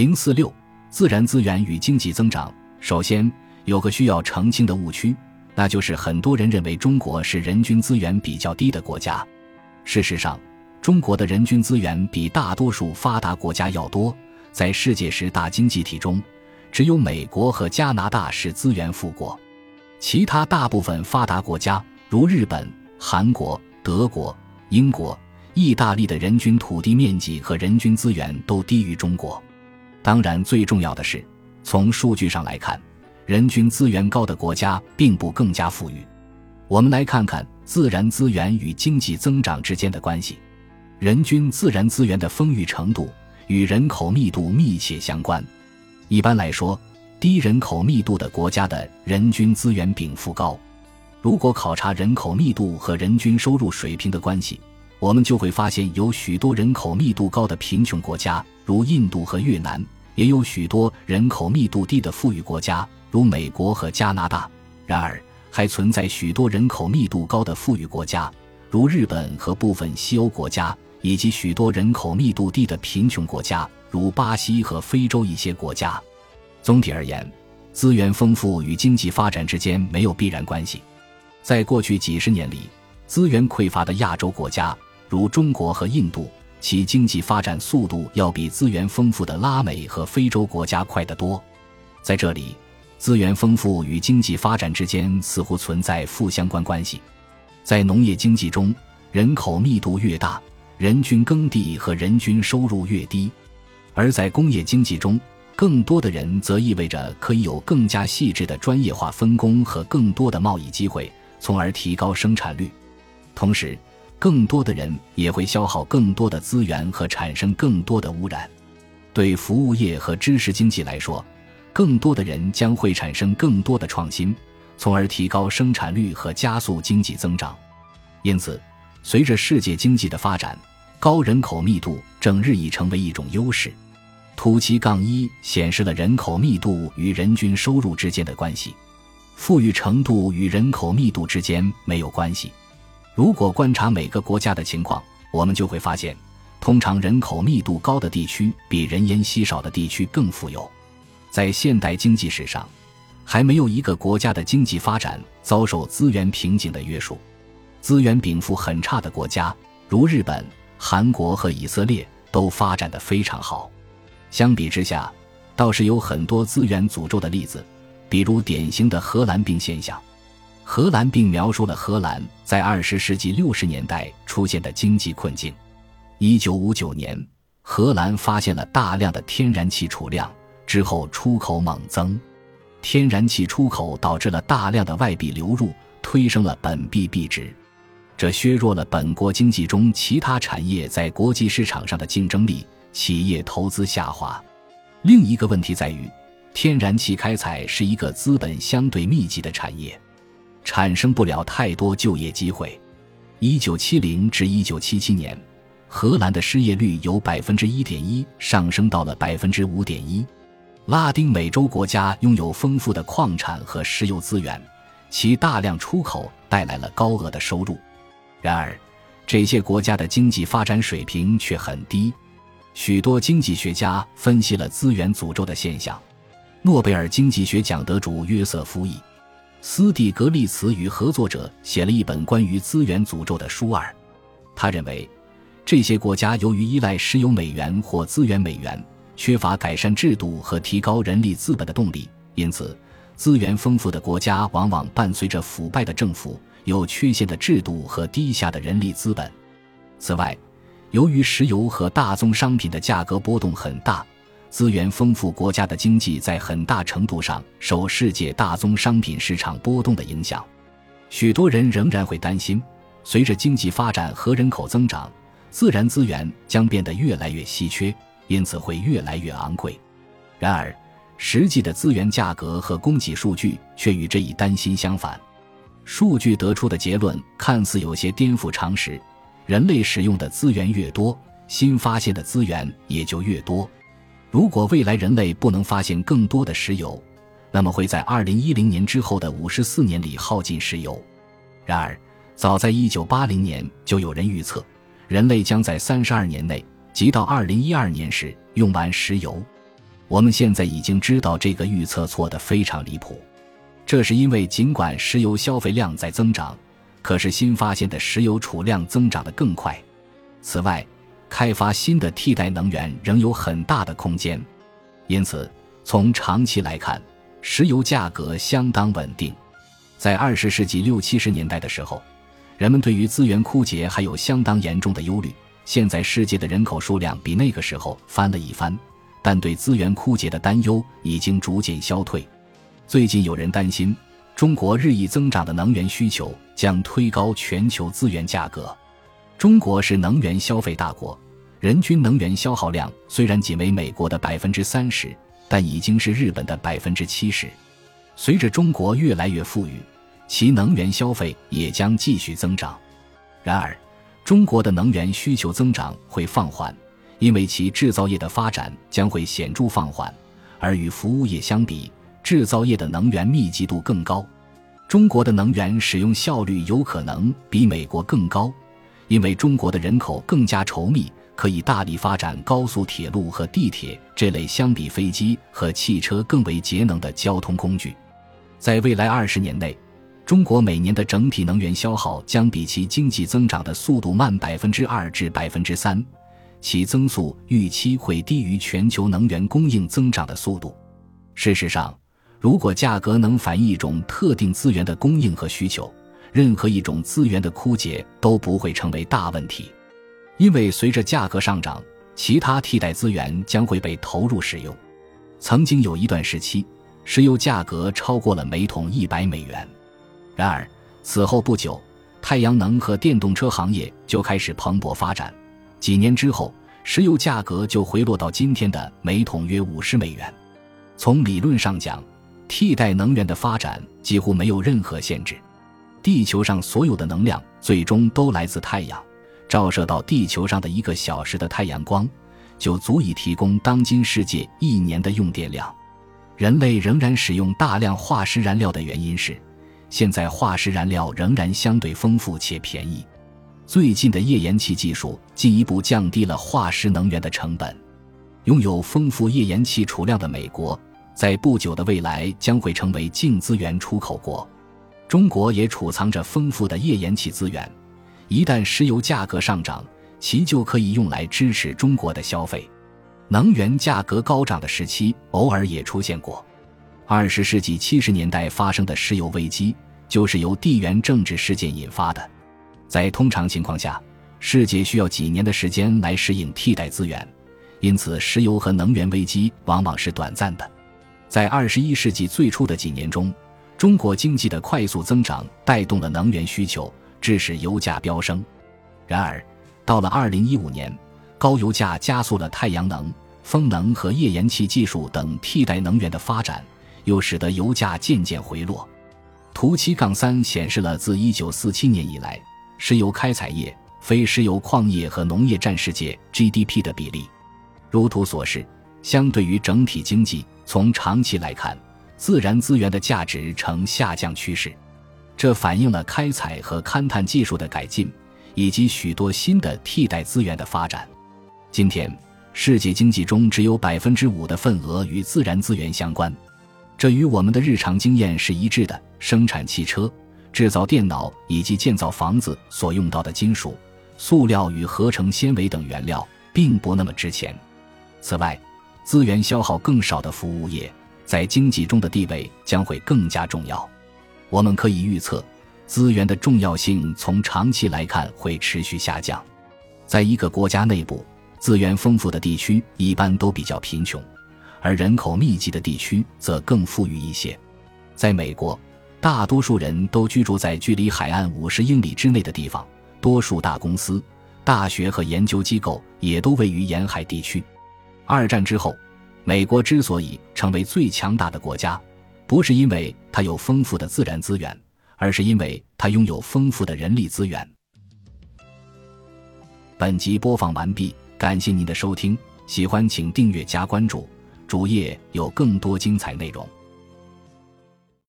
零四六，自然资源与经济增长。首先，有个需要澄清的误区，那就是很多人认为中国是人均资源比较低的国家。事实上，中国的人均资源比大多数发达国家要多。在世界十大经济体中，只有美国和加拿大是资源富国，其他大部分发达国家，如日本、韩国、德国、英国、意大利的人均土地面积和人均资源都低于中国。当然，最重要的是，从数据上来看，人均资源高的国家并不更加富裕。我们来看看自然资源与经济增长之间的关系。人均自然资源的丰裕程度与人口密度密切相关。一般来说，低人口密度的国家的人均资源禀赋高。如果考察人口密度和人均收入水平的关系，我们就会发现，有许多人口密度高的贫穷国家，如印度和越南；也有许多人口密度低的富裕国家，如美国和加拿大。然而，还存在许多人口密度高的富裕国家，如日本和部分西欧国家，以及许多人口密度低的贫穷国家，如巴西和非洲一些国家。总体而言，资源丰富与经济发展之间没有必然关系。在过去几十年里，资源匮乏的亚洲国家。如中国和印度，其经济发展速度要比资源丰富的拉美和非洲国家快得多。在这里，资源丰富与经济发展之间似乎存在负相关关系。在农业经济中，人口密度越大，人均耕地和人均收入越低；而在工业经济中，更多的人则意味着可以有更加细致的专业化分工和更多的贸易机会，从而提高生产率。同时，更多的人也会消耗更多的资源和产生更多的污染。对服务业和知识经济来说，更多的人将会产生更多的创新，从而提高生产率和加速经济增长。因此，随着世界经济的发展，高人口密度正日益成为一种优势。图七杠一显示了人口密度与人均收入之间的关系，富裕程度与人口密度之间没有关系。如果观察每个国家的情况，我们就会发现，通常人口密度高的地区比人烟稀少的地区更富有。在现代经济史上，还没有一个国家的经济发展遭受资源瓶颈的约束。资源禀赋很差的国家，如日本、韩国和以色列，都发展得非常好。相比之下，倒是有很多资源诅咒的例子，比如典型的荷兰病现象。荷兰并描述了荷兰在二十世纪六十年代出现的经济困境。一九五九年，荷兰发现了大量的天然气储量，之后出口猛增。天然气出口导致了大量的外币流入，推升了本币币值，这削弱了本国经济中其他产业在国际市场上的竞争力，企业投资下滑。另一个问题在于，天然气开采是一个资本相对密集的产业。产生不了太多就业机会。一九七零至一九七七年，荷兰的失业率由百分之一点一上升到了百分之五点一。拉丁美洲国家拥有丰富的矿产和石油资源，其大量出口带来了高额的收入。然而，这些国家的经济发展水平却很低。许多经济学家分析了资源诅咒的现象。诺贝尔经济学奖得主约瑟夫 ·E。斯蒂格利茨与合作者写了一本关于资源诅咒的书二。他认为，这些国家由于依赖石油美元或资源美元，缺乏改善制度和提高人力资本的动力，因此，资源丰富的国家往往伴随着腐败的政府、有缺陷的制度和低下的人力资本。此外，由于石油和大宗商品的价格波动很大。资源丰富国家的经济在很大程度上受世界大宗商品市场波动的影响。许多人仍然会担心，随着经济发展和人口增长，自然资源将变得越来越稀缺，因此会越来越昂贵。然而，实际的资源价格和供给数据却与这一担心相反。数据得出的结论看似有些颠覆常识：人类使用的资源越多，新发现的资源也就越多。如果未来人类不能发现更多的石油，那么会在二零一零年之后的五十四年里耗尽石油。然而，早在一九八零年就有人预测，人类将在三十二年内，即到二零一二年时用完石油。我们现在已经知道这个预测错得非常离谱。这是因为尽管石油消费量在增长，可是新发现的石油储量增长得更快。此外，开发新的替代能源仍有很大的空间。因此，从长期来看，石油价格相当稳定。在二十世纪六七十年代的时候，人们对于资源枯竭还有相当严重的忧虑。现在世界的人口数量比那个时候翻了一番。但对资源枯竭的担忧已经逐渐消退。最近有人担心，中国日益增长的能源需求将推高全球资源价格。中国是能源消费大国，人均能源消耗量虽然仅为美国的百分之三十，但已经是日本的百分之七十。随着中国越来越富裕，其能源消费也将继续增长。然而，中国的能源需求增长会放缓。因为其制造业的发展将会显著放缓，而与服务业相比，制造业的能源密集度更高。中国的能源使用效率有可能比美国更高，因为中国的人口更加稠密，可以大力发展高速铁路和地铁这类相比飞机和汽车更为节能的交通工具。在未来二十年内，中国每年的整体能源消耗将比其经济增长的速度慢百分之二至百分之三。其增速预期会低于全球能源供应增长的速度。事实上，如果价格能反映一种特定资源的供应和需求，任何一种资源的枯竭都不会成为大问题，因为随着价格上涨，其他替代资源将会被投入使用。曾经有一段时期，石油价格超过了每桶一百美元。然而，此后不久，太阳能和电动车行业就开始蓬勃发展。几年之后，石油价格就回落到今天的每桶约五十美元。从理论上讲，替代能源的发展几乎没有任何限制。地球上所有的能量最终都来自太阳，照射到地球上的一个小时的太阳光，就足以提供当今世界一年的用电量。人类仍然使用大量化石燃料的原因是，现在化石燃料仍然相对丰富且便宜。最近的页岩气技术进一步降低了化石能源的成本。拥有丰富页岩气储量的美国，在不久的未来将会成为净资源出口国。中国也储藏着丰富的页岩气资源，一旦石油价格上涨，其就可以用来支持中国的消费。能源价格高涨的时期偶尔也出现过。二十世纪七十年代发生的石油危机，就是由地缘政治事件引发的。在通常情况下，世界需要几年的时间来适应替代资源，因此石油和能源危机往往是短暂的。在二十一世纪最初的几年中，中国经济的快速增长带动了能源需求，致使油价飙升。然而，到了二零一五年，高油价加速了太阳能、风能和页岩气技术等替代能源的发展，又使得油价渐渐回落。图七杠三显示了自一九四七年以来。石油开采业、非石油矿业和农业占世界 GDP 的比例，如图所示。相对于整体经济，从长期来看，自然资源的价值呈下降趋势，这反映了开采和勘探技术的改进，以及许多新的替代资源的发展。今天，世界经济中只有百分之五的份额与自然资源相关，这与我们的日常经验是一致的。生产汽车。制造电脑以及建造房子所用到的金属、塑料与合成纤维等原料，并不那么值钱。此外，资源消耗更少的服务业在经济中的地位将会更加重要。我们可以预测，资源的重要性从长期来看会持续下降。在一个国家内部，资源丰富的地区一般都比较贫穷，而人口密集的地区则更富裕一些。在美国。大多数人都居住在距离海岸五十英里之内的地方，多数大公司、大学和研究机构也都位于沿海地区。二战之后，美国之所以成为最强大的国家，不是因为它有丰富的自然资源，而是因为它拥有丰富的人力资源。本集播放完毕，感谢您的收听，喜欢请订阅加关注，主页有更多精彩内容。